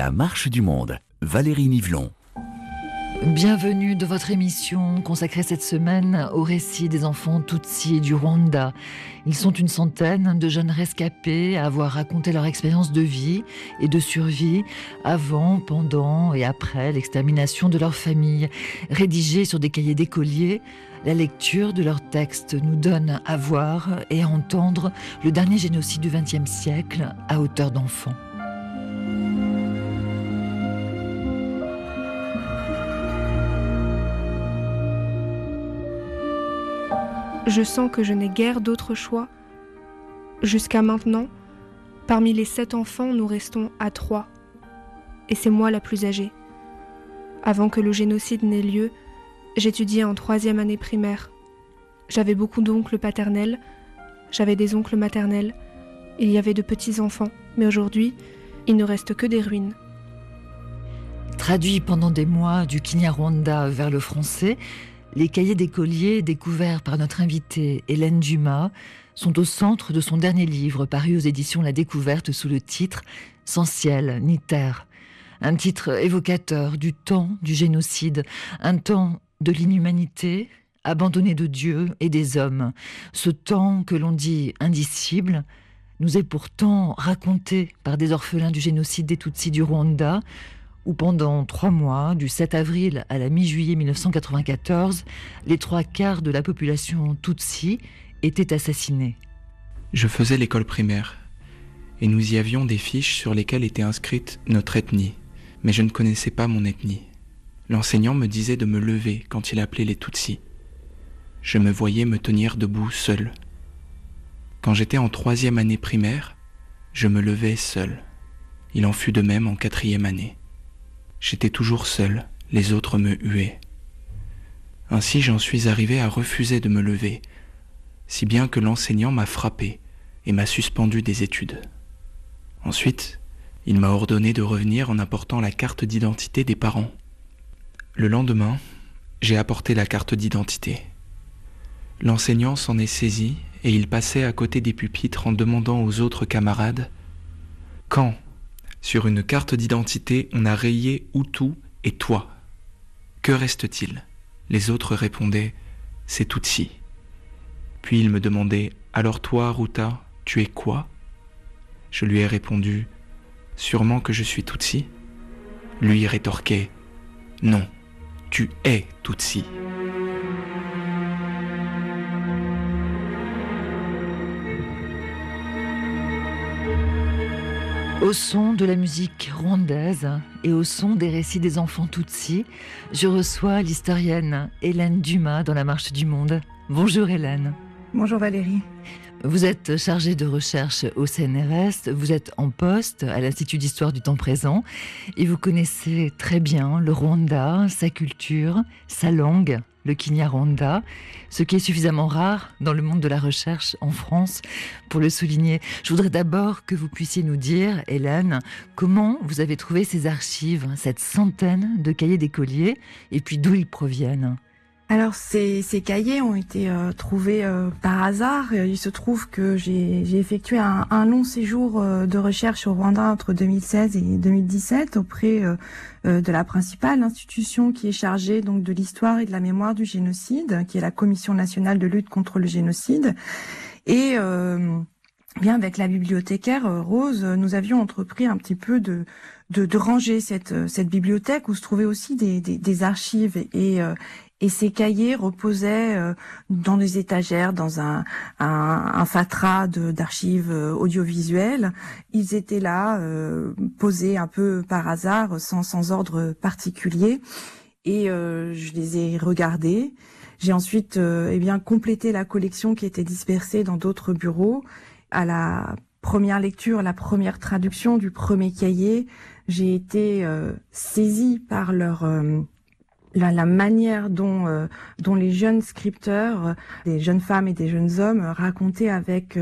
La marche du monde. Valérie Nivelon. Bienvenue de votre émission consacrée cette semaine au récit des enfants Tutsi du Rwanda. Ils sont une centaine de jeunes rescapés à avoir raconté leur expérience de vie et de survie avant, pendant et après l'extermination de leur famille. Rédigés sur des cahiers d'écoliers, la lecture de leurs textes nous donne à voir et à entendre le dernier génocide du XXe siècle à hauteur d'enfants. Je sens que je n'ai guère d'autre choix. Jusqu'à maintenant, parmi les sept enfants, nous restons à trois. Et c'est moi la plus âgée. Avant que le génocide n'ait lieu, j'étudiais en troisième année primaire. J'avais beaucoup d'oncles paternels, j'avais des oncles maternels, il y avait de petits-enfants, mais aujourd'hui, il ne reste que des ruines. Traduit pendant des mois du Kinyarwanda vers le français, les cahiers d'écoliers découverts par notre invitée Hélène Dumas sont au centre de son dernier livre paru aux éditions La Découverte sous le titre Sans ciel ni terre. Un titre évocateur du temps du génocide, un temps de l'inhumanité, abandonné de Dieu et des hommes. Ce temps que l'on dit indicible nous est pourtant raconté par des orphelins du génocide des Tutsis du Rwanda, où pendant trois mois, du 7 avril à la mi-juillet 1994, les trois quarts de la population Tutsi étaient assassinés. Je faisais l'école primaire, et nous y avions des fiches sur lesquelles était inscrite notre ethnie, mais je ne connaissais pas mon ethnie. L'enseignant me disait de me lever quand il appelait les Tutsis. Je me voyais me tenir debout seul. Quand j'étais en troisième année primaire, je me levais seul. Il en fut de même en quatrième année. J'étais toujours seul, les autres me huaient. Ainsi j'en suis arrivé à refuser de me lever, si bien que l'enseignant m'a frappé et m'a suspendu des études. Ensuite, il m'a ordonné de revenir en apportant la carte d'identité des parents. Le lendemain, j'ai apporté la carte d'identité. L'enseignant s'en est saisi et il passait à côté des pupitres en demandant aux autres camarades Quand sur une carte d'identité, on a rayé Hutu et toi. Que reste-t-il? Les autres répondaient C'est Tutsi. Puis il me demandait Alors toi, Ruta, tu es quoi? Je lui ai répondu Sûrement que je suis Tutsi. Lui rétorquait Non, tu es Tutsi. Au son de la musique rwandaise et au son des récits des enfants Tutsi, je reçois l'historienne Hélène Dumas dans la Marche du Monde. Bonjour Hélène. Bonjour Valérie. Vous êtes chargée de recherche au CNRS, vous êtes en poste à l'Institut d'histoire du temps présent et vous connaissez très bien le Rwanda, sa culture, sa langue, le Kinyarwanda, ce qui est suffisamment rare dans le monde de la recherche en France pour le souligner. Je voudrais d'abord que vous puissiez nous dire, Hélène, comment vous avez trouvé ces archives, cette centaine de cahiers d'écoliers, et puis d'où ils proviennent? Alors ces, ces, cahiers ont été euh, trouvés euh, par hasard. Il se trouve que j'ai effectué un, un, long séjour euh, de recherche au Rwanda entre 2016 et 2017 auprès de la principale institution qui est chargée donc de l'histoire et de la mémoire du génocide, qui est la Commission nationale de lutte contre le génocide. Et bien avec la bibliothécaire Rose, nous avions entrepris un petit peu de de, de ranger cette, cette bibliothèque où se trouvaient aussi des, des, des archives et, et ces cahiers reposaient euh, dans des étagères, dans un, un, un fatras d'archives euh, audiovisuelles. Ils étaient là, euh, posés un peu par hasard, sans, sans ordre particulier. Et je les ai regardés. J'ai ensuite eh bien complété la collection qui était dispersée dans d'autres bureaux. À la première lecture, la première traduction du premier cahier, j'ai été saisie par leur la, la, manière dont, euh, les jeunes scripteurs, euh, des jeunes femmes et des jeunes hommes, euh, racontaient avec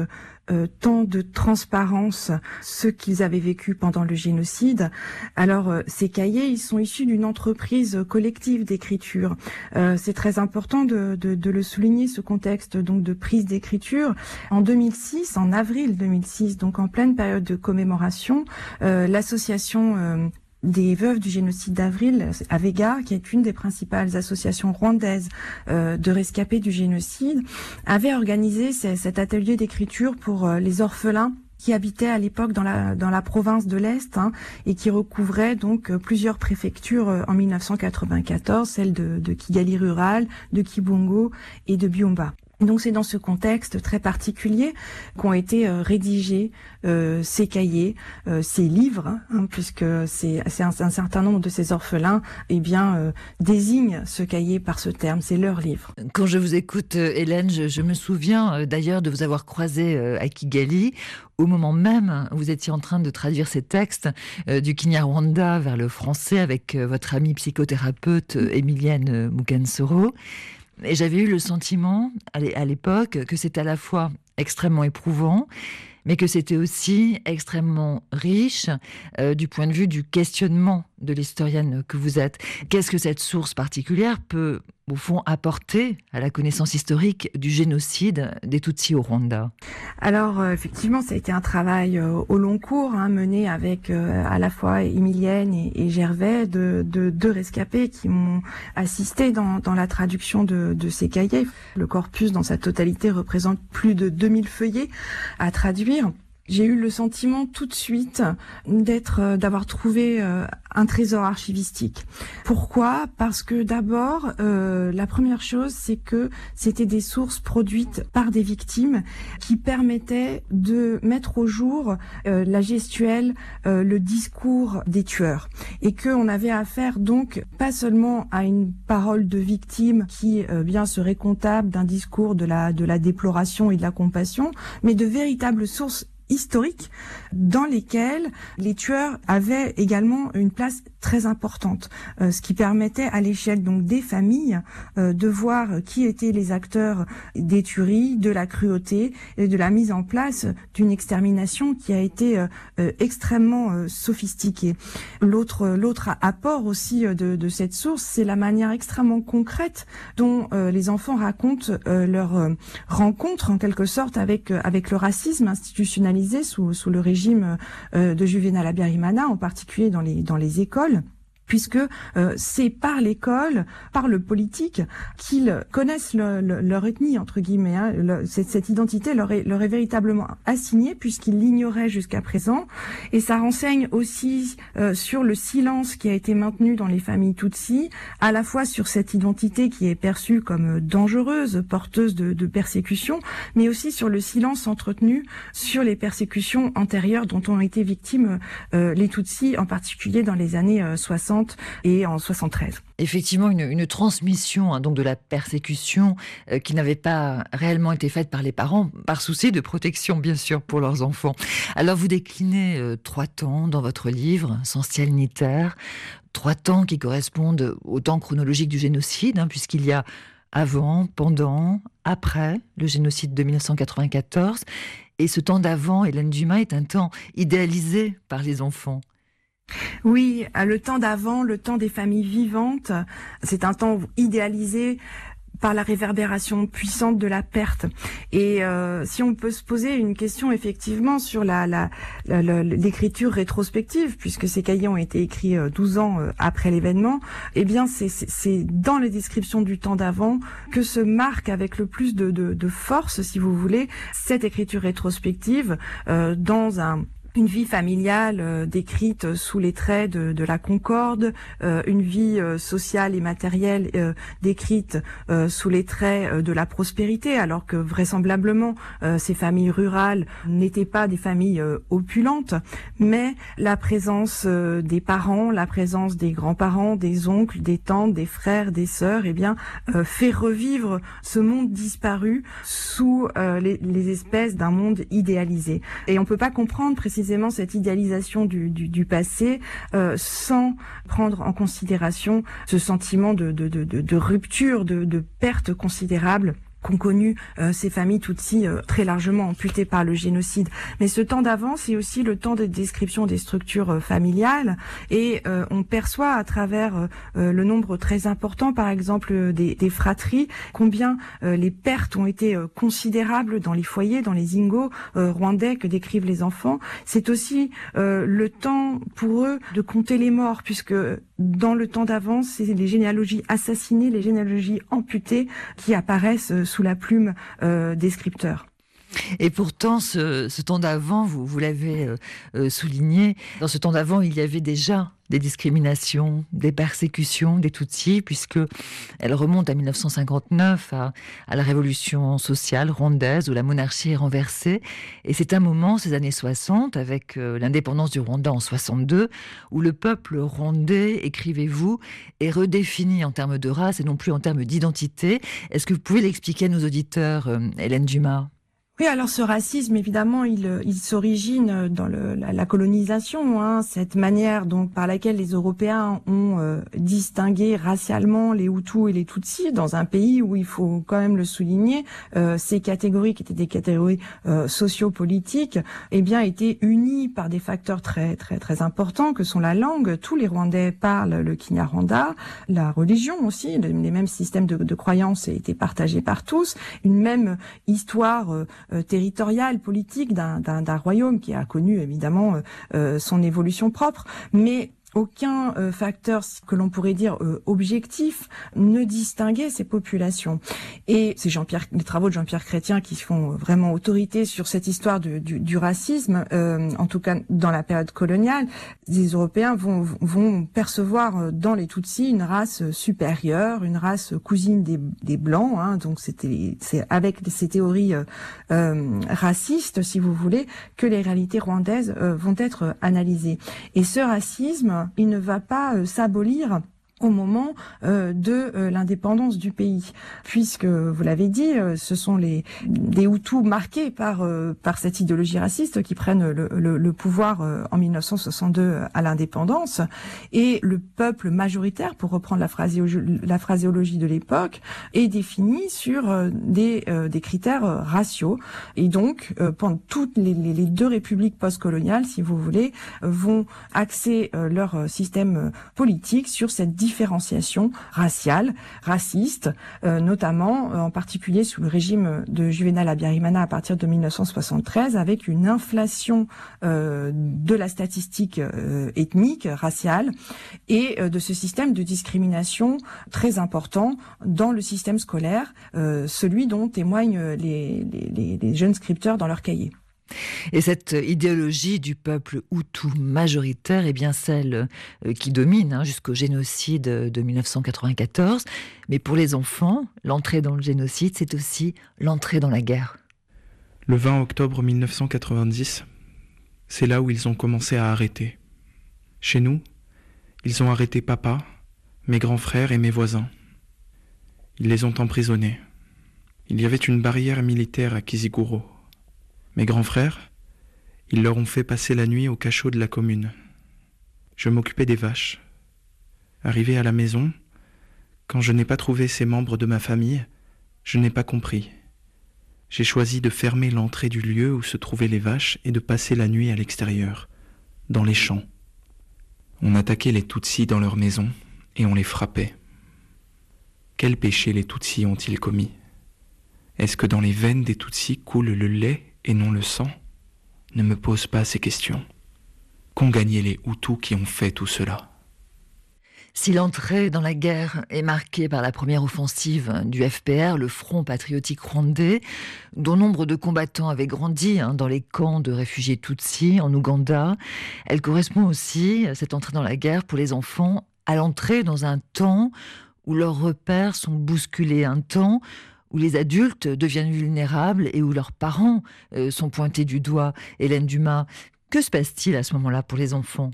tant de transparence ce qu'ils avaient vécu pendant le génocide. Alors ces cahiers, ils sont issus d'une entreprise collective d'écriture. C'est très important de, de, de, le souligner, ce contexte donc de prise d'écriture. En 2006, en avril 2006, donc en pleine période de commémoration, l'association des veuves du génocide d'avril à Vega, qui est une des principales associations rwandaises euh, de rescapés du génocide, avait organisé cet atelier d'écriture pour euh, les orphelins qui habitaient à l'époque dans la, dans province de l'Est hein, et qui recouvrait donc euh, plusieurs préfectures en 1994, celles de, de Kigali rural, de Kibongo et de Biomba. Donc c'est dans ce contexte très particulier qu'ont été euh, rédigés euh, ces cahiers, euh, ces livres, hein, puisque c'est un, un, certain nombre de ces orphelins, eh bien désignent ce cahier par ce terme. C'est leur livre. Quand je vous écoute, Hélène, je, je me souviens d'ailleurs de vous avoir croisé à Kigali au moment même où vous étiez en train de traduire ces textes du Kinyarwanda vers le français avec votre amie psychothérapeute Emilienne Mugansoro. Et j'avais eu le sentiment à l'époque que c'était à la fois extrêmement éprouvant, mais que c'était aussi extrêmement riche euh, du point de vue du questionnement de l'historienne que vous êtes. Qu'est-ce que cette source particulière peut, au fond, apporter à la connaissance historique du génocide des Tutsis au Rwanda Alors, euh, effectivement, ça a été un travail euh, au long cours, hein, mené avec à la fois Emilienne et, Gervais, de deux rescapés qui m'ont assisté dans, dans, la traduction de, de ces cahiers. Le corpus, dans sa totalité, représente plus de 2000 feuillets à traduire j'ai eu le sentiment tout de suite d'être, euh, d'avoir trouvé euh, un trésor archivistique. Pourquoi? Parce que d'abord, euh, la première chose, c'est que c'était des sources produites par des victimes qui permettaient de mettre au jour la gestuelle, le discours des tueurs, et que on avait affaire donc pas seulement à une parole de victime qui bien serait comptable d'un discours de la de la déploration et de la compassion, mais de véritables sources historiques dans lesquels les tueurs avaient également une place très importante, euh, ce qui permettait à l'échelle donc des familles euh, de voir qui étaient les acteurs des tueries, de la cruauté et de la mise en place d'une extermination qui a été euh, extrêmement sophistiquée. L'autre l'autre apport aussi de, de cette source, c'est la manière extrêmement concrète dont les enfants racontent leur rencontre en quelque sorte avec avec le racisme institutionnalisé sous le régime de Juvenal Abiyarimana, en particulier dans les écoles puisque euh, c'est par l'école, par le politique, qu'ils connaissent leur ethnie, entre guillemets. Hein. cette, identité leur est, leur est véritablement assignée, puisqu'ils l'ignoraient jusqu'à présent. Et ça renseigne aussi euh, sur le silence qui a été maintenu dans les familles Tutsi, à la fois sur cette identité qui est perçue comme dangereuse, porteuse de, de persécutions, mais aussi sur le silence entretenu sur les persécutions antérieures dont ont été victimes euh, les Tutsis, en particulier dans les années 60 et en 73. Effectivement, une, transmission hein, donc de la persécution euh, qui n'avait pas réellement été faite par les parents, par souci de protection bien sûr pour leurs enfants. Alors vous déclinez euh, trois temps dans votre livre, sans ciel ni terre, trois temps qui correspondent au temps chronologique du génocide, hein, puisqu'il y a avant, pendant, après le génocide de 1994. Et ce temps d'avant, Hélène Dumas, est un temps idéalisé par les enfants. Oui, le temps d'avant, le temps des familles vivantes, c'est un temps idéalisé par la réverbération puissante de la perte. Et euh, si on peut se poser une question effectivement sur l'écriture rétrospective, puisque ces cahiers ont été écrits 12 euh, ans euh, après l'événement, eh bien c'est dans les descriptions du temps d'avant que se marque avec le plus de, force, si vous voulez, cette écriture rétrospective dans un une vie familiale euh, décrite sous les traits de, de la concorde, euh, une vie euh, sociale et matérielle décrite sous les traits de la prospérité, alors que vraisemblablement ces familles rurales n'étaient pas des familles opulentes, mais la présence des parents, la présence des grands-parents, des oncles, des tantes, des frères, des sœurs, eh bien fait revivre ce monde disparu sous les, les espèces d'un monde idéalisé. Et on peut pas comprendre précisément cette idéalisation du, passé euh, sans prendre en considération ce sentiment de rupture, de, perte considérable qu'ont connu euh, ces familles Tutsi euh, très largement amputées par le génocide. Mais ce temps d'avance, c'est aussi le temps de description des structures euh, familiales et on perçoit à travers le nombre très important, par exemple, des, des fratries, combien les pertes ont été considérables dans les foyers, dans les ingos rwandais que décrivent les enfants. C'est aussi le temps pour eux de compter les morts, puisque dans le temps d'avance, c'est les généalogies assassinées, les généalogies amputées qui apparaissent sous la plume euh, des scripteurs. Et pourtant, ce, temps d'avant, vous, l'avez euh, euh, souligné, dans ce temps d'avant, il y avait déjà des discriminations, des persécutions des Tutsis, puisque elle remonte à 1959, à, la révolution sociale rwandaise où la monarchie est renversée. Et c'est un moment, ces années 60, avec euh, l'indépendance du Rwanda en 62, où le peuple rwandais, écrivez-vous, est redéfini en termes de race et non plus en termes d'identité. Est-ce que vous pouvez l'expliquer à nos auditeurs, Hélène Dumas? Oui, alors ce racisme, évidemment, il, il s'origine dans le, la, colonisation, hein, cette manière donc par laquelle les Européens ont euh, distingué racialement les Hutus et les Tutsis dans un pays où il faut quand même le souligner, euh, ces catégories qui étaient des catégories euh, sociopolitiques, eh bien étaient unies par des facteurs très très très importants que sont la langue. Tous les Rwandais parlent le Kinyarwanda, la religion aussi, les, mêmes systèmes de, de croyances étaient partagés par tous, une même histoire euh, euh, territoriale, politique d'un royaume qui a connu évidemment euh, euh, son évolution propre, mais aucun euh, facteur que l'on pourrait dire euh, objectif ne distinguait ces populations. Et c'est Jean-Pierre, les travaux de Jean-Pierre Chrétien qui font vraiment autorité sur cette histoire du, du, racisme, euh, en tout cas dans la période coloniale. Les Européens vont, vont percevoir dans les Tutsis une race supérieure, une race cousine des, des Blancs. Hein, donc c'était c'est avec ces théories racistes, si vous voulez, que les réalités rwandaises vont être analysées. Et ce racisme il ne va pas euh, s'abolir au moment euh, de euh, l'indépendance du pays, puisque vous l'avez dit, euh, ce sont les des Hutus marqués par par cette idéologie raciste qui prennent le, le, pouvoir en 1962 à l'indépendance, et le peuple majoritaire, pour reprendre la, phraséologie, la phraséologie de l'époque, est défini sur des des critères raciaux, et donc pendant toutes les, les deux républiques postcoloniales, si vous voulez, vont axer leur système politique sur cette différenciation raciale, raciste, euh, notamment euh, en particulier sous le régime de Juvenal Abiyarimana à partir de 1973, avec une inflation euh, de la statistique ethnique, raciale, et de ce système de discrimination très important dans le système scolaire, celui dont témoignent les, les jeunes scripteurs dans leur cahier. Et cette idéologie du peuple hutu majoritaire est bien celle euh, qui domine hein, jusqu'au génocide de 1994. Mais pour les enfants, l'entrée dans le génocide, c'est aussi l'entrée dans la guerre. Le 20 octobre 1990, c'est là où ils ont commencé à arrêter. Chez nous, ils ont arrêté papa, mes grands frères et mes voisins. Ils les ont emprisonnés. Il y avait une barrière militaire à Kiziguro. Mes grands frères, ils leur ont fait passer la nuit au cachot de la commune. Je m'occupais des vaches. Arrivé à la maison, quand je n'ai pas trouvé ces membres de ma famille, je n'ai pas compris. J'ai choisi de fermer l'entrée du lieu où se trouvaient les vaches et de passer la nuit à l'extérieur, dans les champs. On attaquait les Tutsis dans leur maison et on les frappait. Quel péché les Tutsis ont-ils commis? Est-ce que dans les veines des Tutsis coule le lait et non le sang Ne me pose pas ces questions. Qu'ont gagné les Hutus qui ont fait tout cela? Si l'entrée dans la guerre est marquée par la première offensive du FPR, le Front patriotique rwandais, dont nombre de combattants avaient grandi hein, dans les camps de réfugiés Tutsis en Ouganda, elle correspond aussi, cette entrée dans la guerre pour les enfants, à l'entrée dans un temps où leurs repères sont bousculés, un temps où les adultes deviennent vulnérables et où leurs parents euh, sont pointés du doigt. Hélène Dumas, que se passe-t-il à ce moment-là pour les enfants?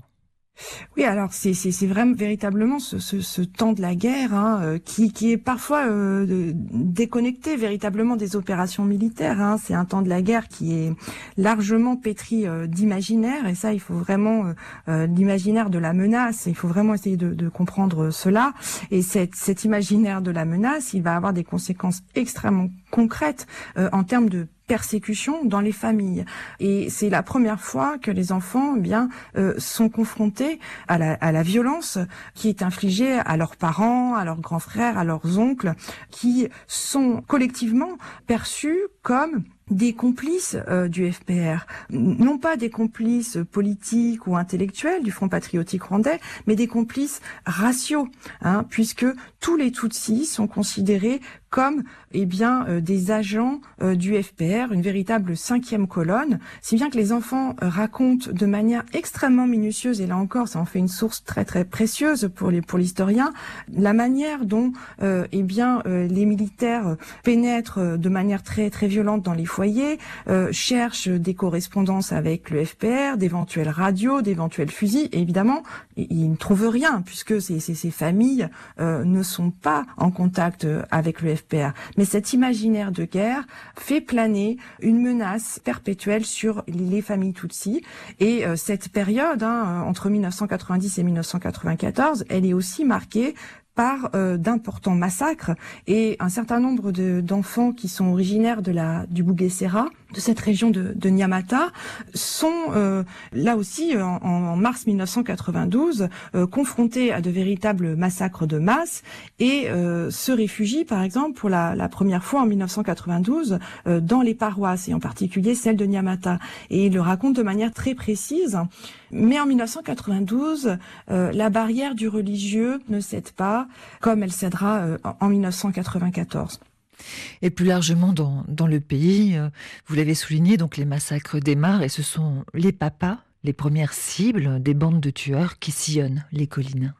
Oui, alors c'est vraiment véritablement ce, ce, ce, temps de la guerre hein, euh, qui qui est parfois euh, déconnecté véritablement des opérations militaires. Hein. C'est un temps de la guerre qui est largement pétri euh, d'imaginaire et ça il faut vraiment euh, l'imaginaire de la menace. Il faut vraiment essayer de, de comprendre cela et cette, cet imaginaire de la menace, il va avoir des conséquences extrêmement concrètes en termes de persécution dans les familles. Et c'est la première fois que les enfants eh bien euh, sont confrontés à la, à la violence qui est infligée à leurs parents, à leurs grands frères, à leurs oncles, qui sont collectivement perçus comme des complices euh, du FPR, non pas des complices politiques ou intellectuels du Front patriotique rwandais, mais des complices raciaux, hein, puisque tous les Tutsis sont considérés comme eh bien euh, des agents euh, du FPR, une véritable cinquième colonne, si bien que les enfants racontent de manière extrêmement minutieuse, et là encore ça en fait une source très très précieuse pour les pour l'historien, la manière dont eh bien les militaires pénètrent de manière très très violente dans les foyer, euh, cherche des correspondances avec le FPR, d'éventuelles radios, d'éventuels fusils. Évidemment, il ne trouve rien puisque ces, ces, ces familles euh, ne sont pas en contact euh, avec le FPR. Mais cet imaginaire de guerre fait planer une menace perpétuelle sur les familles Tutsi. Et euh, cette période, hein, entre 1990 et 1994, elle est aussi marquée par euh, d'importants massacres et un certain nombre d'enfants qui sont originaires de la du Bouguessera, de cette région de, de Nyamata, sont euh, là aussi en, en, mars 1992 euh, confrontés à de véritables massacres de masse et se réfugient par exemple pour la, la première fois en 1992 dans les paroisses et en particulier celle de Nyamata et il le raconte de manière très précise. Mais en 1992, la barrière du religieux ne cède pas comme elle cédera euh, en 1994. Et plus largement dans, le pays, euh, vous l'avez souligné, donc les massacres démarrent et ce sont les papas, les premières cibles des bandes de tueurs qui sillonnent les collines.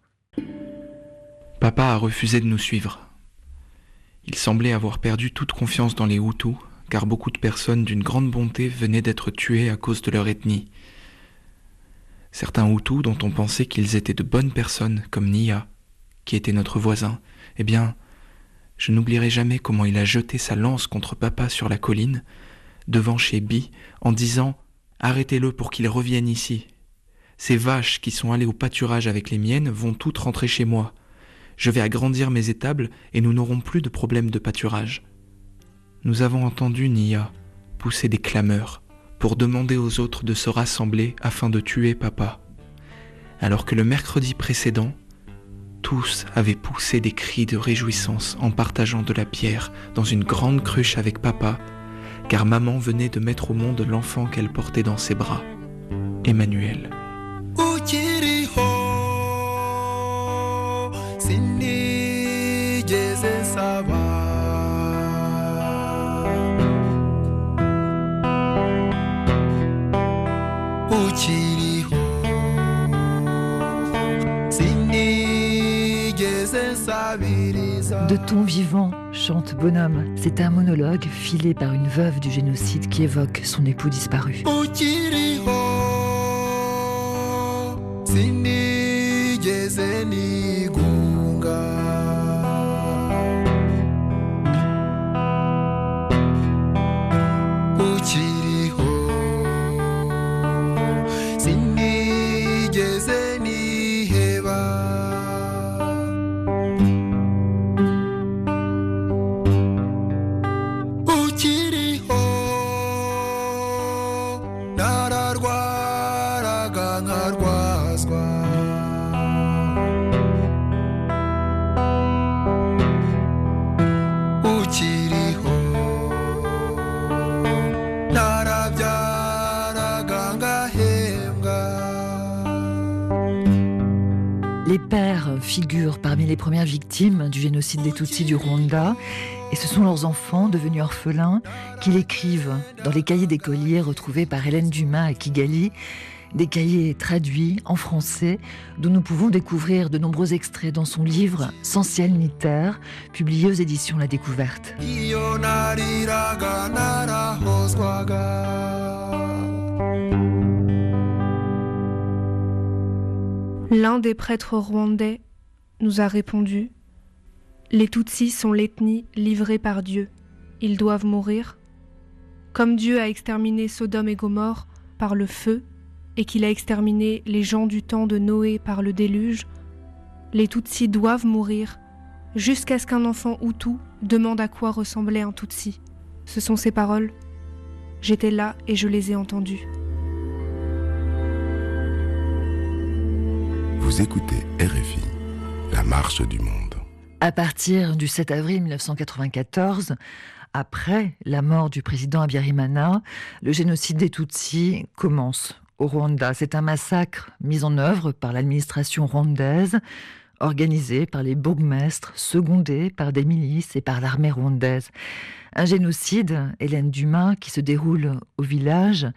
Papa a refusé de nous suivre. Il semblait avoir perdu toute confiance dans les Hutus, car beaucoup de personnes d'une grande bonté venaient d'être tuées à cause de leur ethnie. Certains Hutus dont on pensait qu'ils étaient de bonnes personnes, comme Nia, qui était notre voisin, eh bien, je n'oublierai jamais comment il a jeté sa lance contre papa sur la colline, devant chez Bi, en disant Arrêtez-le pour qu'il revienne ici. Ces vaches qui sont allées au pâturage avec les miennes vont toutes rentrer chez moi. Je vais agrandir mes étables et nous n'aurons plus de problème de pâturage. Nous avons entendu Nia pousser des clameurs pour demander aux autres de se rassembler afin de tuer papa. Alors que le mercredi précédent, tous avaient poussé des cris de réjouissance en partageant de la bière dans une grande cruche avec papa, car maman venait de mettre au monde l'enfant qu'elle portait dans ses bras, Emmanuel. De ton vivant, chante Bonhomme. C'est un monologue filé par une veuve du génocide qui évoque son époux disparu. Des Tutsis du Rwanda, et ce sont leurs enfants devenus orphelins qui l'écrivent dans les cahiers d'écoliers retrouvés par Hélène Dumas à Kigali, des cahiers traduits en français dont nous pouvons découvrir de nombreux extraits dans son livre Sans ciel ni terre, publié aux éditions La Découverte. L'un des prêtres rwandais nous a répondu Les Tutsis sont l'ethnie livrée par Dieu. Ils doivent mourir. Comme Dieu a exterminé Sodome et Gomorre par le feu et qu'il a exterminé les gens du temps de Noé par le déluge, les Tutsis doivent mourir jusqu'à ce qu'un enfant Hutu demande à quoi ressemblait un Tutsi. Ce sont ces paroles. J'étais là et je les ai entendues. Vous écoutez RFI, la marche du monde. À partir du 7 avril 1994, après la mort du président Abiyarimana, le génocide des Tutsis commence au Rwanda. C'est un massacre mis en œuvre par l'administration rwandaise, organisé par les bourgmestres, secondé par des milices et par l'armée rwandaise. Un génocide, Hélène Dumas, qui se déroule au village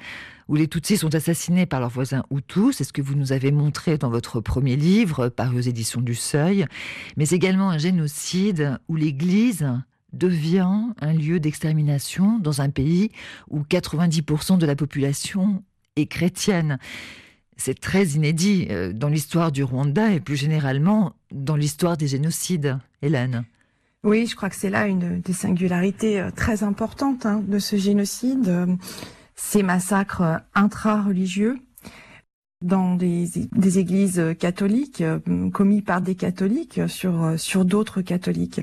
où les Tutsis sont assassinés par leurs voisins Hutus, c'est ce que vous nous avez montré dans votre premier livre, paru aux éditions du Seuil, mais également un génocide où l'Église devient un lieu d'extermination dans un pays où 90% de la population est chrétienne. C'est très inédit euh, dans l'histoire du Rwanda et plus généralement dans l'histoire des génocides. Hélène. Oui, je crois que c'est là une des singularités euh, très importantes hein, de ce génocide, euh, ces massacres intra-religieux dans des, églises catholiques commis par des catholiques sur sur d'autres catholiques.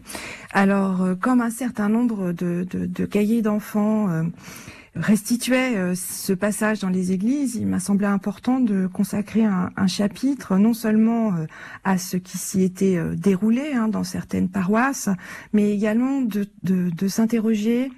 Alors, comme un certain nombre de, de cahiers d'enfants restituait euh, ce passage dans les églises, il m'a semblé important de consacrer un, chapitre non seulement euh, à ce qui s'y était euh, déroulé hein, dans certaines paroisses, mais également de, de, de s'interroger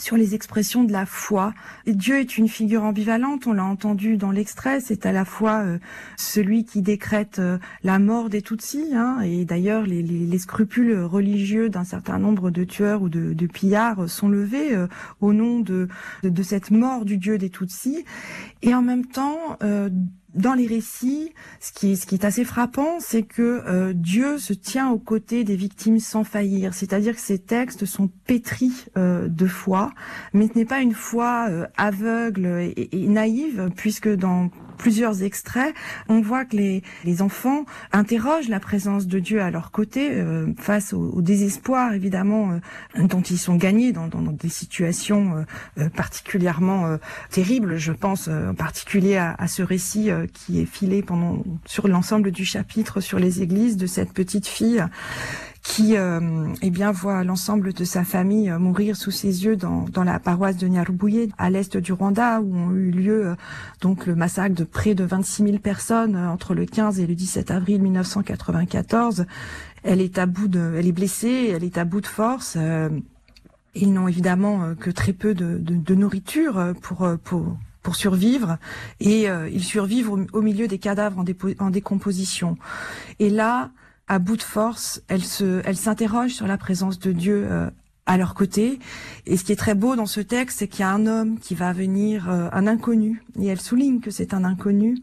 sur les expressions de la foi. Dieu est une figure ambivalente, on l'a entendu dans l'extrait, c'est à la fois euh, celui qui décrète euh, la mort des Tutsis, hein, et d'ailleurs les, les, scrupules religieux d'un certain nombre de tueurs ou de, de pillards sont levés euh, au nom de, de, cette mort du Dieu des Tutsis, et en même temps dans les récits, ce qui est, ce qui est assez frappant, c'est que euh, Dieu se tient aux côtés des victimes sans faillir. C'est-à-dire que ces textes sont pétris euh, de foi, mais ce n'est pas une foi euh, aveugle et, naïve, puisque dans plusieurs extraits, on voit que les, les enfants interrogent la présence de Dieu à leur côté euh, face au, désespoir évidemment euh, dont ils sont gagnés dans, dans, des situations euh, particulièrement terribles. Je pense en particulier à, à ce récit qui est filé pendant sur l'ensemble du chapitre sur les églises de cette petite fille qui euh, eh bien voit l'ensemble de sa famille euh, mourir sous ses yeux dans, dans la paroisse de Nyarubouye à l'est du Rwanda où ont eu lieu euh, donc le massacre de près de 26 000 personnes entre le 15 et le 17 avril 1994. Elle est à bout de, elle est blessée, elle est à bout de force. ils n'ont évidemment que très peu de, de, de nourriture pour pour pour survivre et ils survivent au, milieu des cadavres en, en décomposition. Et là, à bout de force, elles se, elles s'interrogent sur la présence de Dieu euh, à leur côté. Et ce qui est très beau dans ce texte, c'est qu'il y a un homme qui va venir, euh, un inconnu, et elle souligne que c'est un inconnu,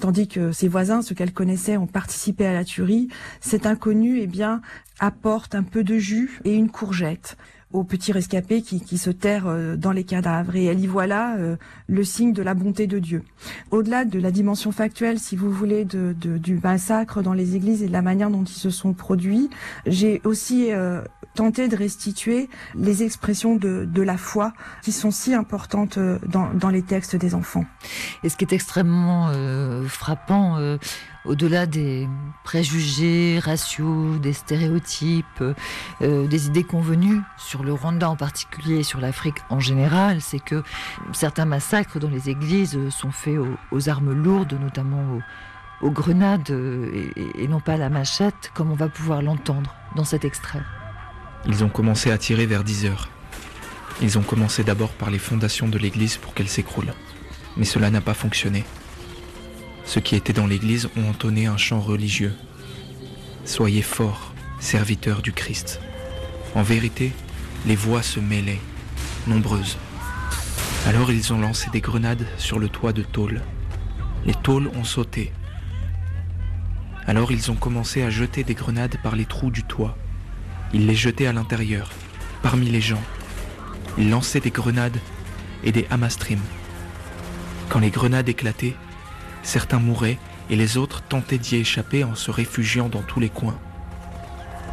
tandis que ses voisins, ceux qu'elle connaissait, ont participé à la tuerie. Cet inconnu, eh bien, apporte un peu de jus et une courgette aux petits rescapés qui, qui se terrent euh, dans les cadavres. Et elle y voit là euh, le signe de la bonté de Dieu. Au-delà de la dimension factuelle, si vous voulez, de, de, du massacre dans les églises et de la manière dont ils se sont produits, j'ai aussi euh, tenté de restituer les expressions de, de la foi qui sont si importantes dans, dans les textes des enfants. Et ce qui est extrêmement frappant, au-delà des préjugés raciaux, des stéréotypes, euh, des idées convenues sur le Rwanda en particulier sur l'Afrique en général, c'est que certains massacres dans les églises sont faits aux, armes lourdes, notamment aux, grenades et, et non pas à la machette, comme on va pouvoir l'entendre dans cet extrait. Ils ont commencé à tirer vers 10 heures. Ils ont commencé d'abord par les fondations de l'église pour qu'elle s'écroule. Mais cela n'a pas fonctionné. Ceux qui étaient dans l'église ont entonné un chant religieux. Soyez forts, serviteurs du Christ. En vérité, les voix se mêlaient, nombreuses. Alors ils ont lancé des grenades sur le toit de tôle. Les tôles ont sauté. Alors ils ont commencé à jeter des grenades par les trous du toit. Ils les jetaient à l'intérieur, parmi les gens. Ils lançaient des grenades et des hamastrim. Quand les grenades éclataient, Certains mouraient et les autres tentaient d'y échapper en se réfugiant dans tous les coins.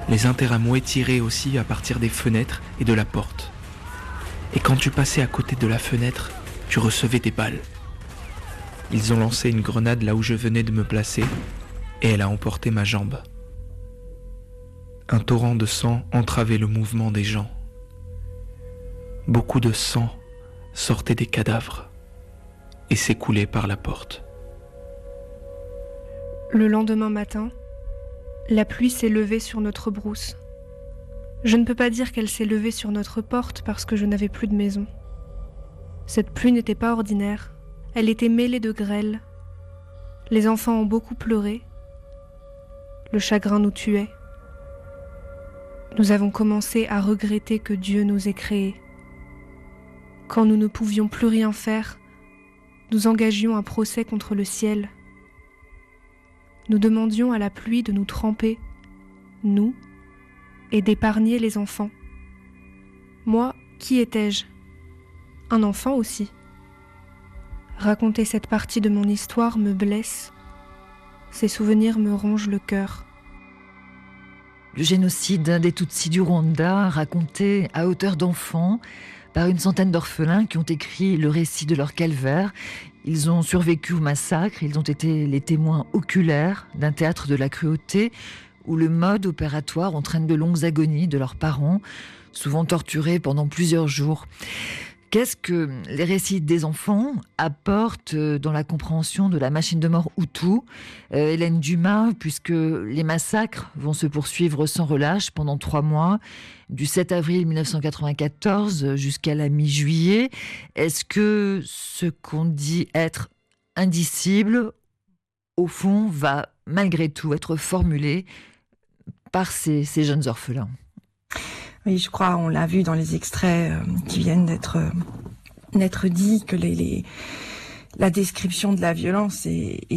Les interamoués tiraient aussi à partir des fenêtres et de la porte. Et quand tu passais à côté de la fenêtre, tu recevais des balles. Ils ont lancé une grenade là où je venais de me placer, et elle a emporté ma jambe. Un torrent de sang entravait le mouvement des gens. Beaucoup de sang sortait des cadavres et s'écoulait par la porte. Le lendemain matin, la pluie s'est levée sur notre brousse. Je ne peux pas dire qu'elle s'est levée sur notre porte parce que je n'avais plus de maison. Cette pluie n'était pas ordinaire, elle était mêlée de grêle. Les enfants ont beaucoup pleuré. Le chagrin nous tuait. Nous avons commencé à regretter que Dieu nous ait créés. Quand nous ne pouvions plus rien faire, nous engagions un procès contre le ciel. Nous demandions à la pluie de nous tremper, nous, et d'épargner les enfants. Moi, qui étais-je? Un enfant aussi. Raconter cette partie de mon histoire me blesse. Ces souvenirs me rongent le cœur. Le génocide des Tutsis du Rwanda, raconté à hauteur d'enfant par une centaine d'orphelins qui ont écrit le récit de leur calvaire. Ils ont survécu au massacre, ils ont été les témoins oculaires d'un théâtre de la cruauté où le mode opératoire entraîne de longues agonies de leurs parents, souvent torturés pendant plusieurs jours. Qu'est-ce que les récits des enfants apportent euh, dans la compréhension de la machine de mort Hutu euh, Hélène Dumas, puisque les massacres vont se poursuivre sans relâche pendant trois mois, du 7 avril 1994 jusqu'à la mi-juillet. Est-ce que ce qu'on dit être indicible, au fond, va malgré tout être formulé par ces, ces jeunes orphelins? Oui, je crois, on l'a vu dans les extraits euh, qui viennent d'être euh, d'être dits que les, les, la description de la violence est,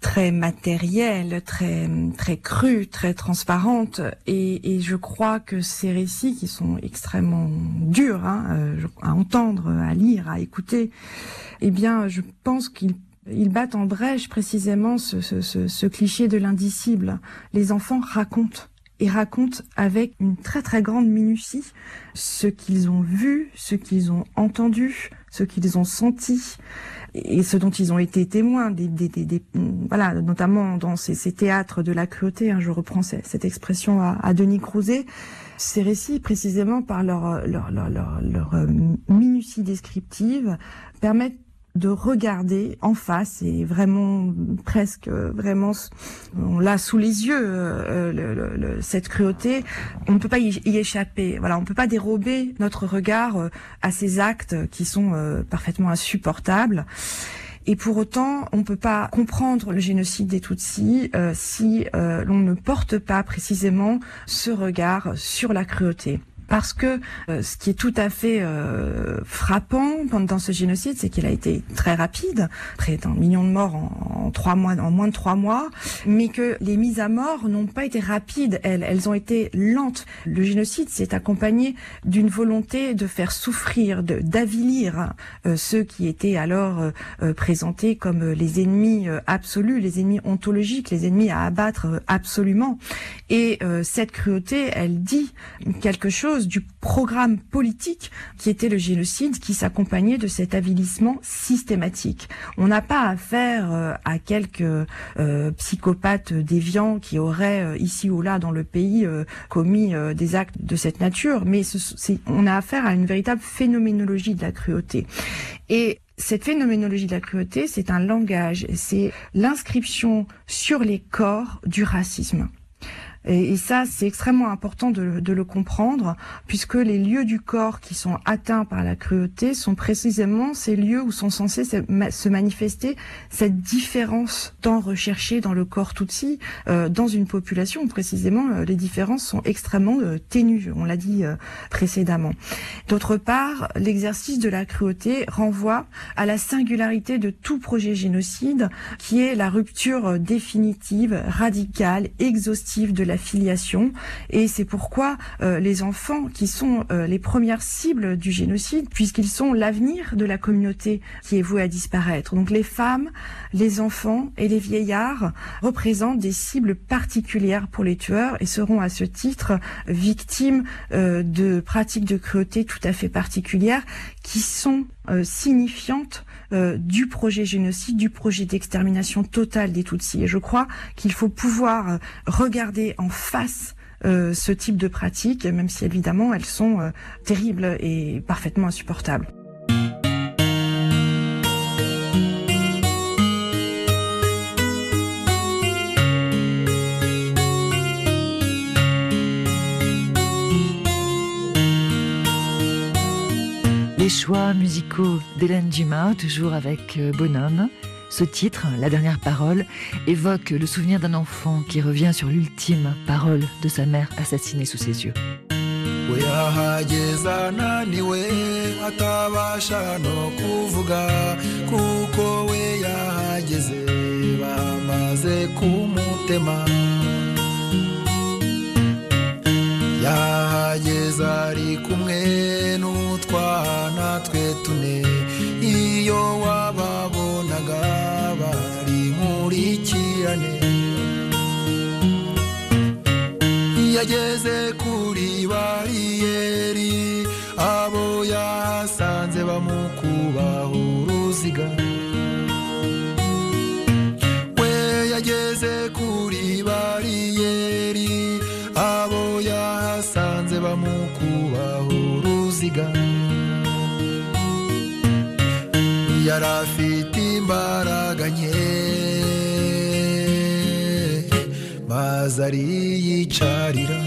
très matérielle, très très crue, très transparente, et, je crois que ces récits qui sont extrêmement durs hein, euh, à entendre, à lire, à écouter, eh bien, je pense qu'ils ils battent en brèche précisément ce, ce cliché de l'indicible. Les enfants racontent et racontent avec une très très grande minutie ce qu'ils ont vu, ce qu'ils ont entendu, ce qu'ils ont senti et ce dont ils ont été témoins, des, des, des, voilà, notamment dans ces, ces, théâtres de la cruauté. Hein, je reprends cette, expression à, à, Denis Crouzet. Ces récits, précisément par leur, leur, leur, leur, leur euh, minutie descriptive, permettent de regarder en face et vraiment presque vraiment on l'a sous les yeux euh, le, cette cruauté. On ne peut pas y, échapper. Voilà on peut pas dérober notre regard euh, à ces actes qui sont euh, parfaitement insupportables. Et pour autant, on ne peut pas comprendre le génocide des Tutsis si l'on ne porte pas précisément ce regard sur la cruauté parce que euh, ce qui est tout à fait euh, frappant pendant ce génocide, c'est qu'il a été très rapide, près d'un million de morts en, trois mois, en moins de trois mois, mais que les mises à mort n'ont pas été rapides, elles, elles ont été lentes. Le génocide s'est accompagné d'une volonté de faire souffrir, d'avilir euh, ceux qui étaient alors présentés comme les ennemis absolus, les ennemis ontologiques, les ennemis à abattre absolument. Et cette cruauté, elle dit quelque chose du programme politique qui était le génocide, qui s'accompagnait de cet avilissement systématique. On n'a pas affaire euh, à quelques euh, psychopathes déviants qui auraient euh, ici ou là dans le pays commis des actes de cette nature, mais on a affaire à une véritable phénoménologie de la cruauté. Et cette phénoménologie de la cruauté, c'est un langage, c'est l'inscription sur les corps du racisme. Et, ça, c'est extrêmement important de, de, le comprendre, puisque les lieux du corps qui sont atteints par la cruauté sont précisément ces lieux où sont censés se manifester cette différence tant recherchée dans le corps Tutsi, euh, dans une population où précisément euh, les différences sont extrêmement euh, ténues, on l'a dit euh, précédemment. D'autre part, l'exercice de la cruauté renvoie à la singularité de tout projet génocide, qui est la rupture définitive, radicale, exhaustive de la la filiation. Et c'est pourquoi les enfants qui sont les premières cibles du génocide, puisqu'ils sont l'avenir de la communauté qui est vouée à disparaître. Donc les femmes, les enfants et les vieillards représentent des cibles particulières pour les tueurs et seront à ce titre victimes de pratiques de cruauté tout à fait particulières qui sont signifiantes euh, du projet génocide, du projet d'extermination totale des Tutsis. Et je crois qu'il faut pouvoir euh, regarder en face euh, ce type de pratiques, même si évidemment elles sont terribles et parfaitement insupportables. Choix musicaux d'Hélène Dumas, toujours avec euh, Bonhomme. Ce titre, La dernière parole, évoque le souvenir d'un enfant qui revient sur l'ultime parole de sa mère assassinée sous ses yeux. N'utwana twe tune iyo wababonaga bari nkurikirane yageze kuri bariyeri yari afite imbaraga nke maze ariyicarira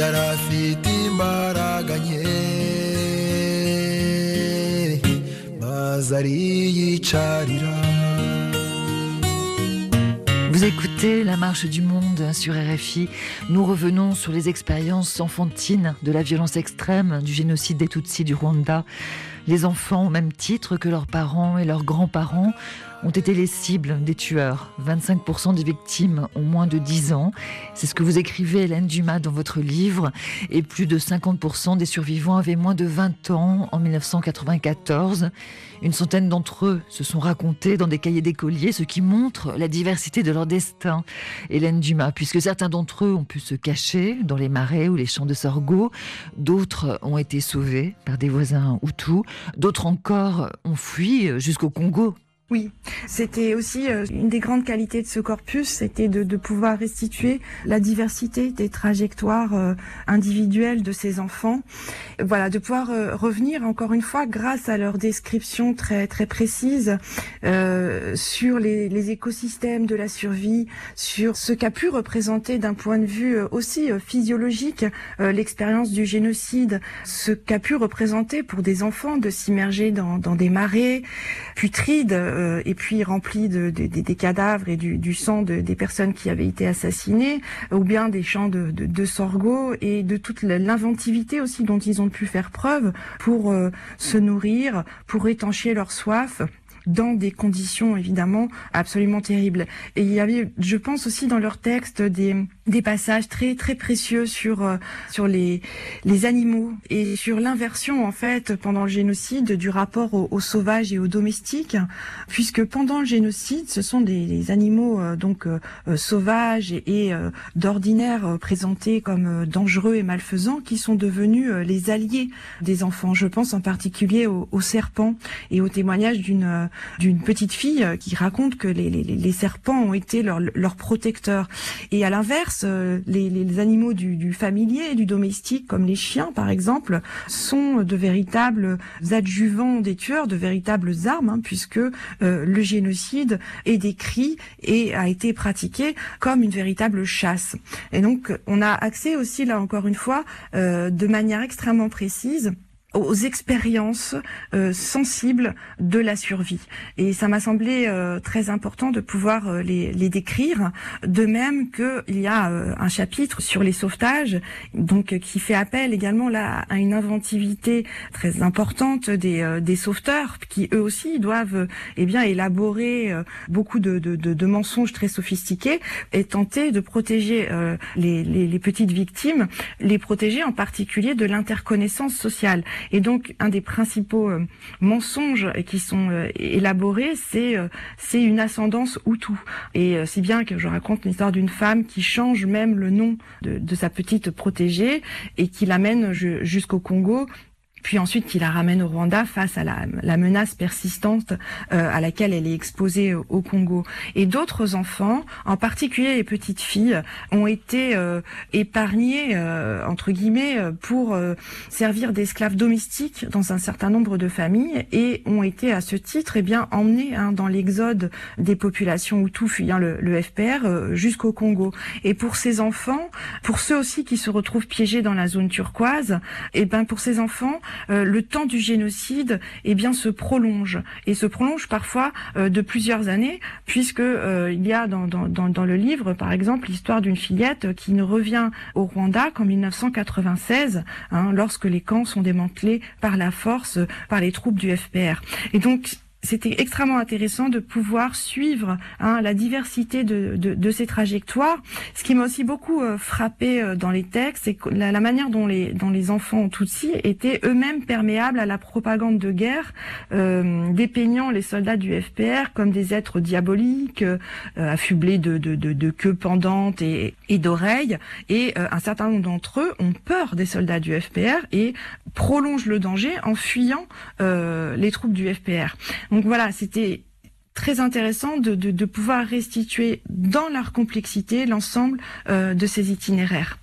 yari afite imbaraga nke maze ariyicarira La Marche du Monde sur RFI. Nous revenons sur les expériences enfantines de la violence extrême du génocide des Tutsis du Rwanda. Les enfants, au même titre que leurs parents et leurs grands-parents, ont été les cibles des tueurs. 25% des victimes ont moins de 10 ans. C'est ce que vous écrivez, Hélène Dumas, dans votre livre. Et plus de 50% des survivants avaient moins de 20 ans en 1994. Une centaine d'entre eux se sont racontés dans des cahiers d'écoliers, ce qui montre la diversité de leur destin. Hélène Dumas, puisque certains d'entre eux ont pu se cacher dans les marais ou les champs de sorgho, d'autres ont été sauvés par des voisins Hutus, d'autres encore ont fui jusqu'au Congo oui, c'était aussi euh, une des grandes qualités de ce corpus, c'était de, de, pouvoir restituer la diversité des trajectoires euh, individuelles de ces enfants. Voilà, de pouvoir euh, revenir encore une fois, grâce à leur description très très précise, euh, sur les, les, écosystèmes de la survie, sur ce qu'a pu représenter d'un point de vue aussi physiologique l'expérience du génocide, ce qu'a pu représenter pour des enfants de s'immerger dans, dans des marées putrides euh, et puis rempli de, de, de, des cadavres et du, du sang de, des personnes qui avaient été assassinées, ou bien des champs de, de sorgho et de toute l'inventivité aussi dont ils ont pu faire preuve pour euh, se nourrir, pour étancher leur soif dans des conditions évidemment absolument terribles. Et il y avait, je pense aussi dans leur texte, des, des passages très très précieux sur euh, sur les les animaux et sur l'inversion en fait pendant le génocide du rapport aux, sauvages et aux domestiques, puisque pendant le génocide, ce sont des, des animaux euh, donc euh, sauvages et, d'ordinaire présentés comme dangereux et malfaisants qui sont devenus les alliés des enfants. Je pense en particulier aux, aux serpents et au témoignage d'une d'une petite fille qui raconte que les, les, les serpents ont été leurs leur protecteurs. Et à l'inverse, euh, les, les, animaux du, du familier du domestique, comme les chiens par exemple, sont de véritables adjuvants des tueurs, de véritables armes, hein, puisque euh, le génocide est décrit et a été pratiqué comme une véritable chasse. Et donc on a accès aussi là encore une fois, euh, de manière extrêmement précise aux expériences euh, sensibles de la survie. Et ça m'a semblé euh, très important de pouvoir euh, les, les, décrire, de même qu'il y a un chapitre sur les sauvetages, donc qui fait appel également là à une inventivité très importante des, des sauveteurs, qui eux aussi doivent eh bien élaborer beaucoup de, de, de, de, mensonges très sophistiqués et tenter de protéger les, les, les petites victimes, les protéger en particulier de l'interconnaissance sociale. Et donc, un des principaux euh, mensonges qui sont euh, élaborés, c'est euh, c'est une ascendance Hutu. Et si bien que je raconte l'histoire d'une femme qui change même le nom de, de sa petite protégée et qui l'amène jusqu'au Congo puis ensuite qui la ramène au Rwanda face à la, la menace persistante euh, à laquelle elle est exposée au Congo. Et d'autres enfants, en particulier les petites filles, ont été euh, épargnés euh, entre guillemets pour servir d'esclaves domestiques dans un certain nombre de familles et ont été à ce titre eh bien emmenés hein, dans l'exode des populations Hutus fuyant le, le FPR jusqu'au Congo. Et pour ces enfants, pour ceux aussi qui se retrouvent piégés dans la zone turquoise, eh ben pour ces enfants euh, le temps du génocide eh bien se prolonge. Et se prolonge parfois euh, de plusieurs années puisque euh, il y a dans, dans, dans, le livre par exemple l'histoire d'une fillette qui ne revient au Rwanda qu'en 1996 hein, lorsque les camps sont démantelés par la force par les troupes du FPR et donc c'était extrêmement intéressant de pouvoir suivre hein, la diversité de, de, de, ces trajectoires. Ce qui m'a aussi beaucoup euh, frappé euh, dans les textes, c'est la, la, manière dont les, dont les enfants Tutsis étaient eux-mêmes perméables à la propagande de guerre, euh, dépeignant les soldats du FPR comme des êtres diaboliques, euh, affublés de, de, de, queues pendantes et, et d'oreilles. Et un certain nombre d'entre eux ont peur des soldats du FPR et prolongent le danger en fuyant les troupes du FPR. Donc voilà, c'était très intéressant de, de, de, pouvoir restituer dans leur complexité l'ensemble euh, de ces itinéraires.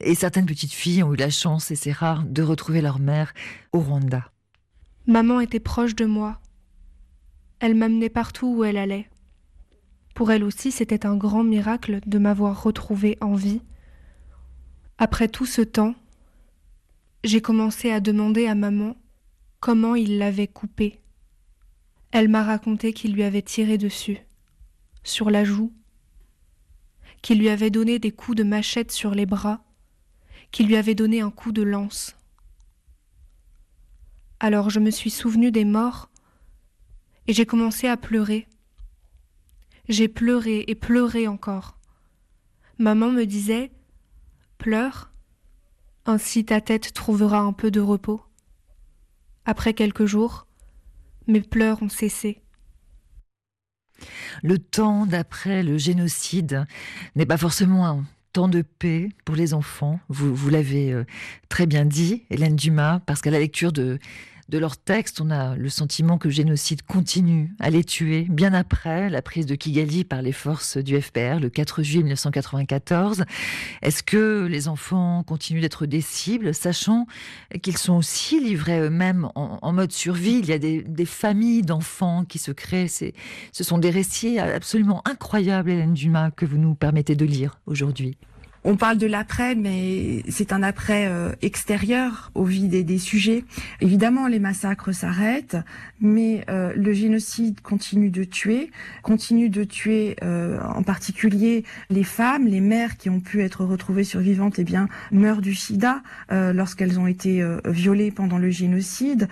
Et certaines petites filles ont eu la chance, et c'est rare, de retrouver leur mère au Rwanda. Maman était proche de moi. Elle m'amenait partout où elle allait. Pour elle aussi, c'était un grand miracle de m'avoir retrouvée en vie. Après tout ce temps, j'ai commencé à demander à maman comment il l'avait coupée. Elle m'a raconté qu'il lui avait tiré dessus, sur la joue, qu'il lui avait donné des coups de machette sur les bras, qu'il lui avait donné un coup de lance. Alors je me suis souvenu des morts et j'ai commencé à pleurer. J'ai pleuré et pleuré encore. Maman me disait Pleure, ainsi ta tête trouvera un peu de repos. Après quelques jours, mes pleurs ont cessé. Le temps d'après le génocide n'est pas forcément un temps de paix pour les enfants. Vous, vous l'avez euh, très bien dit, Hélène Dumas, parce qu'à la lecture de de leurs textes, on a le sentiment que le génocide continue à les tuer, bien après la prise de Kigali par les forces du FPR le 4 juillet 1994. Est-ce que les enfants continuent d'être des cibles, sachant qu'ils sont aussi livrés eux-mêmes en, mode survie? Il y a des, familles d'enfants qui se créent. Ce sont des récits absolument incroyables, Hélène Dumas, que vous nous permettez de lire aujourd'hui. On parle de l'après, mais c'est un après euh, extérieur au vide des, sujets. Évidemment, les massacres s'arrêtent, mais euh, le génocide continue de tuer, continue de tuer euh, en particulier les femmes, les mères qui ont pu être retrouvées survivantes, et eh bien meurent du sida lorsqu'elles ont été violées pendant le génocide.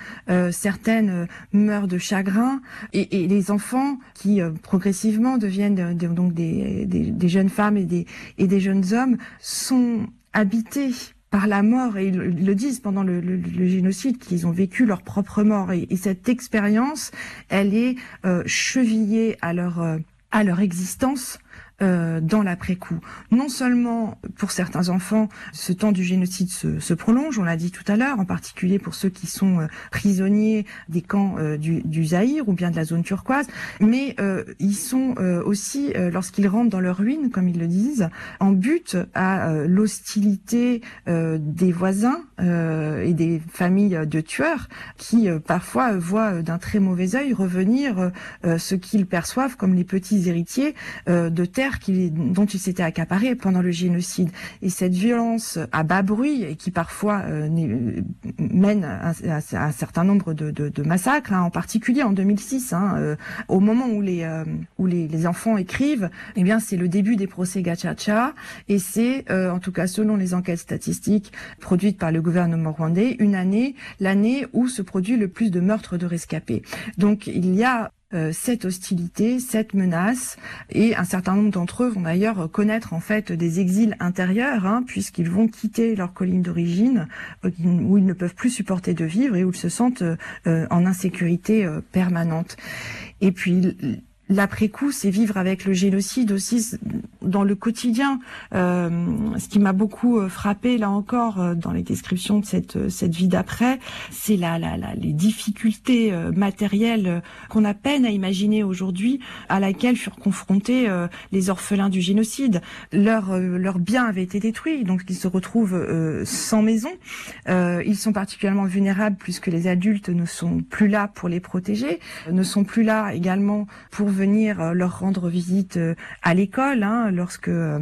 certaines meurent de chagrin, et, les enfants qui progressivement deviennent donc des, jeunes femmes et et des jeunes hommes sont habités par la mort, et ils le disent pendant le, génocide, qu'ils ont vécu leur propre mort. Et, cette expérience, elle est euh, chevillée à leur, euh, à leur existence euh, dans l'après-coup. Non seulement pour certains enfants, ce temps du génocide se, se prolonge, on l'a dit tout à l'heure, en particulier pour ceux qui sont euh, prisonniers des camps euh, du, du Zaïre ou bien de la zone turquoise, mais ils sont aussi, lorsqu'ils rentrent dans leur ruine, comme ils le disent, en but à l'hostilité des voisins euh, et des familles de tueurs qui euh, parfois voient d'un très mauvais œil revenir ce qu'ils perçoivent comme les petits héritiers de terres dont ils s'étaient accaparés pendant le génocide. Et cette violence à bas bruit et qui parfois mène à, un certain nombre de, massacres, hein, en particulier en 2006, hein, au moment où les où les enfants écrivent, eh bien c'est le début des procès Gachacha et c'est en tout cas selon les enquêtes statistiques produites par le gouvernement rwandais, une année, l'année où se produit le plus de meurtres de rescapés. Donc il y a euh, cette hostilité, cette menace, et un certain nombre d'entre eux vont d'ailleurs connaître en fait des exils intérieurs, hein, puisqu'ils vont quitter leur colline d'origine, euh, où ils ne peuvent plus supporter de vivre et où ils se sentent euh, en insécurité permanente. Et puis l'après-coup, c'est vivre avec le génocide aussi dans le quotidien. Euh, ce qui m'a beaucoup euh, frappé, là encore, euh, dans les descriptions de cette, cette vie d'après, c'est la, la, la, les difficultés matérielles qu'on a peine à imaginer aujourd'hui, à laquelle furent confrontés les orphelins du génocide. Leurs leurs biens avaient été détruits, donc ils se retrouvent sans maison. ils sont particulièrement vulnérables puisque les adultes ne sont plus là pour les protéger, ne sont plus là également pour venir leur rendre visite à l'école, hein, euh,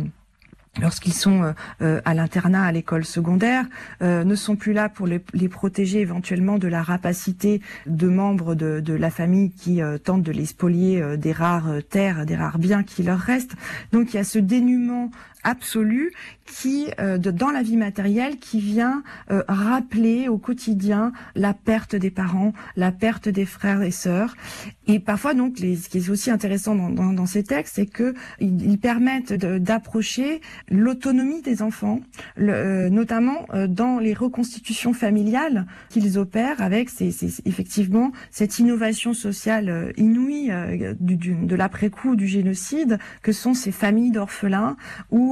lorsqu'ils sont à l'internat, à l'école secondaire, ne sont plus là pour les, protéger éventuellement de la rapacité de membres de, de la famille qui tentent de les spolier des rares terres, des rares biens qui leur restent. Donc il y a ce dénuement absolu qui, euh, de, dans la vie matérielle, qui vient euh, rappeler au quotidien la perte des parents, la perte des frères et sœurs. Et parfois, donc, les, ce qui est aussi intéressant dans, dans, dans ces textes, c'est que ils, permettent d'approcher l'autonomie des enfants, le, euh, notamment dans les reconstitutions familiales qu'ils opèrent avec ces, ces, effectivement cette innovation sociale inouïe du, du, de l'après-coup du génocide, que sont ces familles d'orphelins où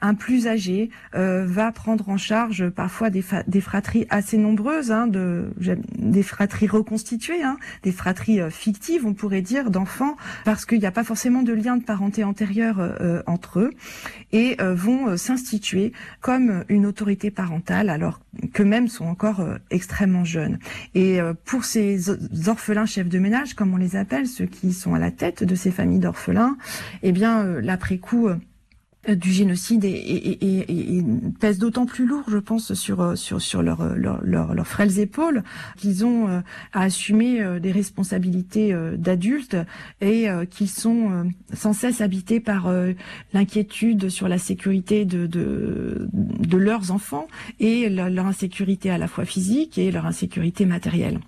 un plus âgé euh, va prendre en charge parfois des, fratries assez nombreuses, hein, de, des fratries reconstituées, hein, des fratries euh, fictives, on pourrait dire, d'enfants, parce qu'il n'y a pas forcément de lien de parenté antérieure euh, entre eux, et vont s'instituer comme une autorité parentale, alors qu'eux-mêmes sont encore extrêmement jeunes. Et pour ces orphelins chefs de ménage, comme on les appelle, ceux qui sont à la tête de ces familles d'orphelins, eh bien, l'après-coup euh, du génocide et, et, d'autant plus lourd, je pense, sur euh, sur sur leurs leur, leur, leur frêles épaules qu'ils ont euh, à assumer des responsabilités d'adultes et qu'ils sont sans cesse habités par l'inquiétude sur la sécurité de, de, leurs enfants et leur, insécurité à la fois physique et leur insécurité matérielle.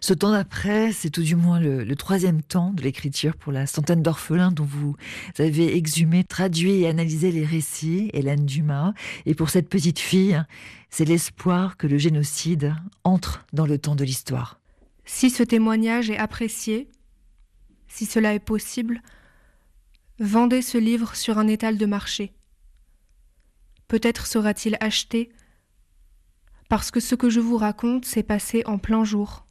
Ce temps d'après, c'est tout du moins le troisième temps de l'écriture pour la centaine d'orphelins dont vous avez exhumé, traduit et analysé les récits, Hélène Dumas, et pour cette petite fille, c'est l'espoir que le génocide entre dans le temps de l'histoire. Si ce témoignage est apprécié, si cela est possible, vendez ce livre sur un étal de marché. Peut-être sera-t-il acheté parce que ce que je vous raconte s'est passé en plein jour.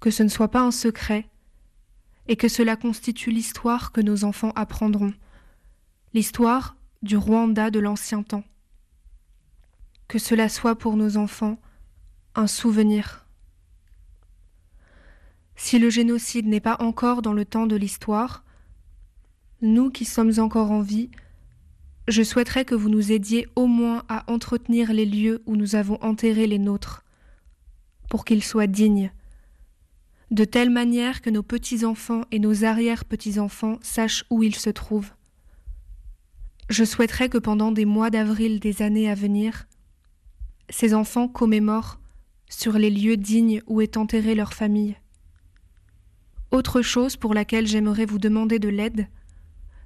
Que ce ne soit pas un secret et que cela constitue l'histoire que nos enfants apprendront l'histoire du Rwanda de l'ancien temps. Que cela soit pour nos enfants un souvenir. Si le génocide n'est pas encore dans le temps de l'histoire, nous qui sommes encore en vie, je souhaiterais que vous nous aidiez au moins à entretenir les lieux où nous avons enterré les nôtres, pour qu'ils soient dignes, de telle manière que nos petits-enfants et nos arrière-petits-enfants sachent où ils se trouvent. Je souhaiterais que pendant des mois d'avril des années à venir, ces enfants commémorent sur les lieux dignes où est enterrée leur famille. Autre chose pour laquelle j'aimerais vous demander de l'aide,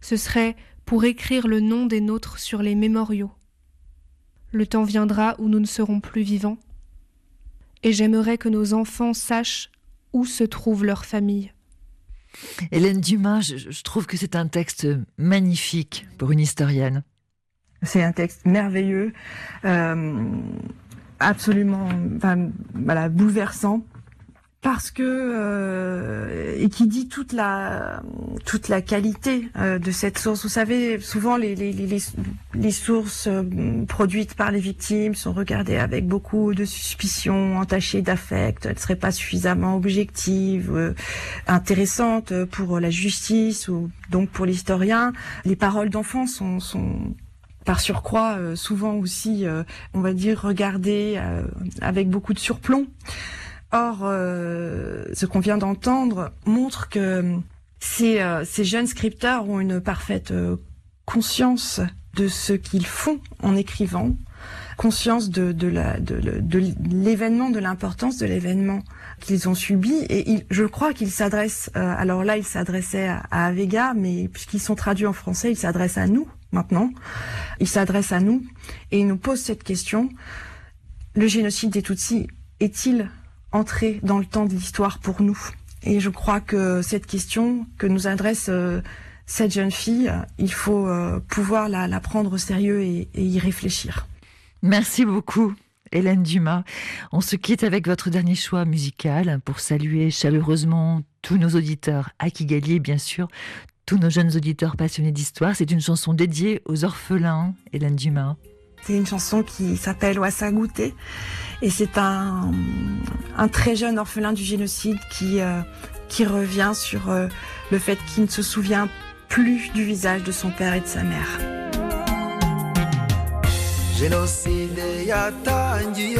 ce serait pour écrire le nom des nôtres sur les mémoriaux. Le temps viendra où nous ne serons plus vivants, et j'aimerais que nos enfants sachent où se trouve leur famille. Hélène Dumas, je, trouve que c'est un texte magnifique pour une historienne. C'est un texte merveilleux, euh, absolument bouleversant. Parce que euh, et qui dit toute la toute la qualité euh, de cette source. Vous savez, souvent les les, les, les sources euh, produites par les victimes sont regardées avec beaucoup de suspicion, entachées d'affect. Elles seraient pas suffisamment objectives, euh, intéressantes pour la justice ou donc pour l'historien. Les paroles d'enfants sont sont par surcroît souvent aussi, on va dire, regardées avec beaucoup de surplomb. Or, euh, ce qu'on vient d'entendre montre que ces, euh, ces, jeunes scripteurs ont une parfaite euh, conscience de ce qu'ils font en écrivant, conscience de, l'événement, de, de l'importance de l'événement qu'ils ont subi. Et je crois qu'ils s'adressent, alors là, ils s'adressaient à, à Avega, mais puisqu'ils sont traduits en français, ils s'adressent à nous maintenant. Ils s'adressent à nous et ils nous posent cette question. Le génocide des Tutsis est-il entrer dans le temps de l'histoire pour nous Et je crois que cette question que nous adresse euh, cette jeune fille, il faut euh, pouvoir la, la, prendre au sérieux et, et y réfléchir. Merci beaucoup. Hélène Dumas, on se quitte avec votre dernier choix musical pour saluer chaleureusement tous nos auditeurs à Kigali, bien sûr, tous nos jeunes auditeurs passionnés d'histoire. C'est une chanson dédiée aux orphelins, Hélène Dumas. C'est une chanson qui s'appelle Ouassa Goûté et c'est un, un, très jeune orphelin du génocide qui, euh, qui revient sur euh, le fait qu'il ne se souvient plus du visage de son père et de sa mère. Génocide yatangiye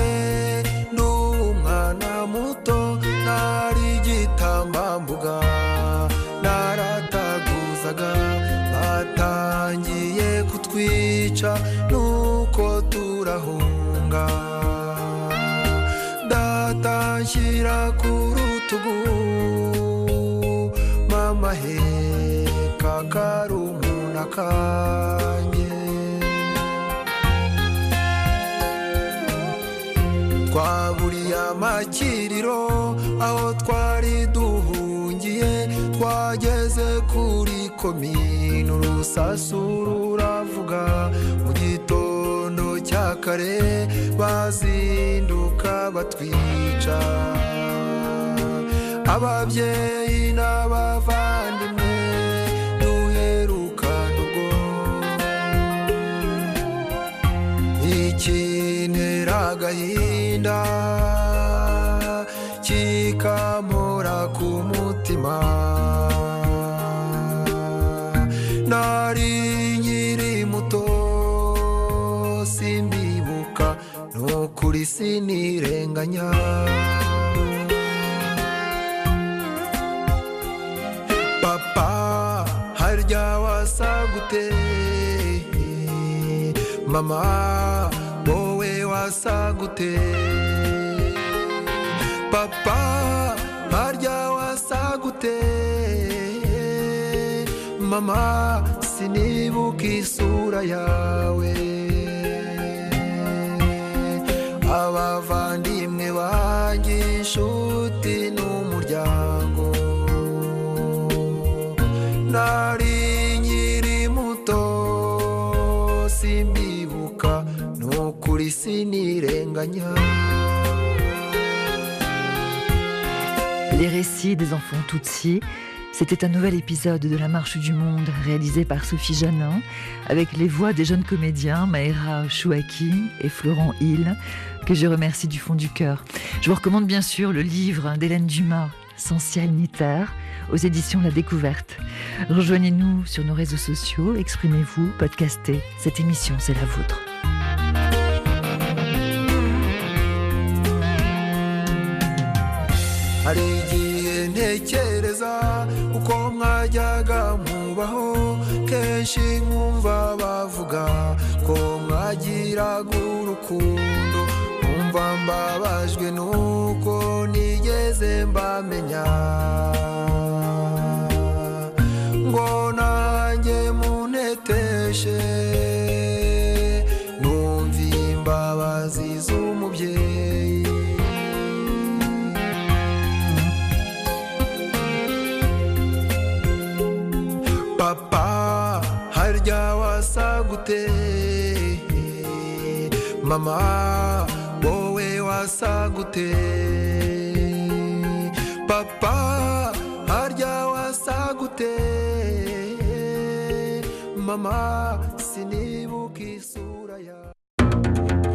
n'umwana muto nari igitambambuga narataguzaga batangiye kutwica nuko turahunga datashyira ku rutugu mama heka karumuna kanjye twaburiye amakiriro aho twari duhungiye twageze kuri komini urusasu ruravuga mu gitondo kare bazinduka batwica. Ababyeyi n'abavandimwe duherukana ubwo ikintera agahinda kikamura ku mutima. isi ntirenganya papa harya wasa gute mama wowe wasa gute papa harya wasa gute mama sinibuka isura yawe. Les récits des enfants Tutsis, c'était un nouvel épisode de La Marche du Monde réalisé par Sophie Janin avec les voix des jeunes comédiens Maïra Chouaki et Florent Hill que je remercie du fond du cœur. Je vous recommande bien sûr le livre d'Hélène Dumas, Sans ciel ni terre, aux éditions La Découverte. Rejoignez-nous sur nos réseaux sociaux, exprimez-vous, podcastez. Cette émission, c'est la vôtre. Mwajyaga mubaho kenshi nkumva bavuga ko mwagiraga urukundo nkumva mbabajwe nuko nigeze mbamenya. Ngo nanjye muneteshe. Wasagute mama wowe wasagute. Papa harya wasagute. Mama sinibuka isura yawe.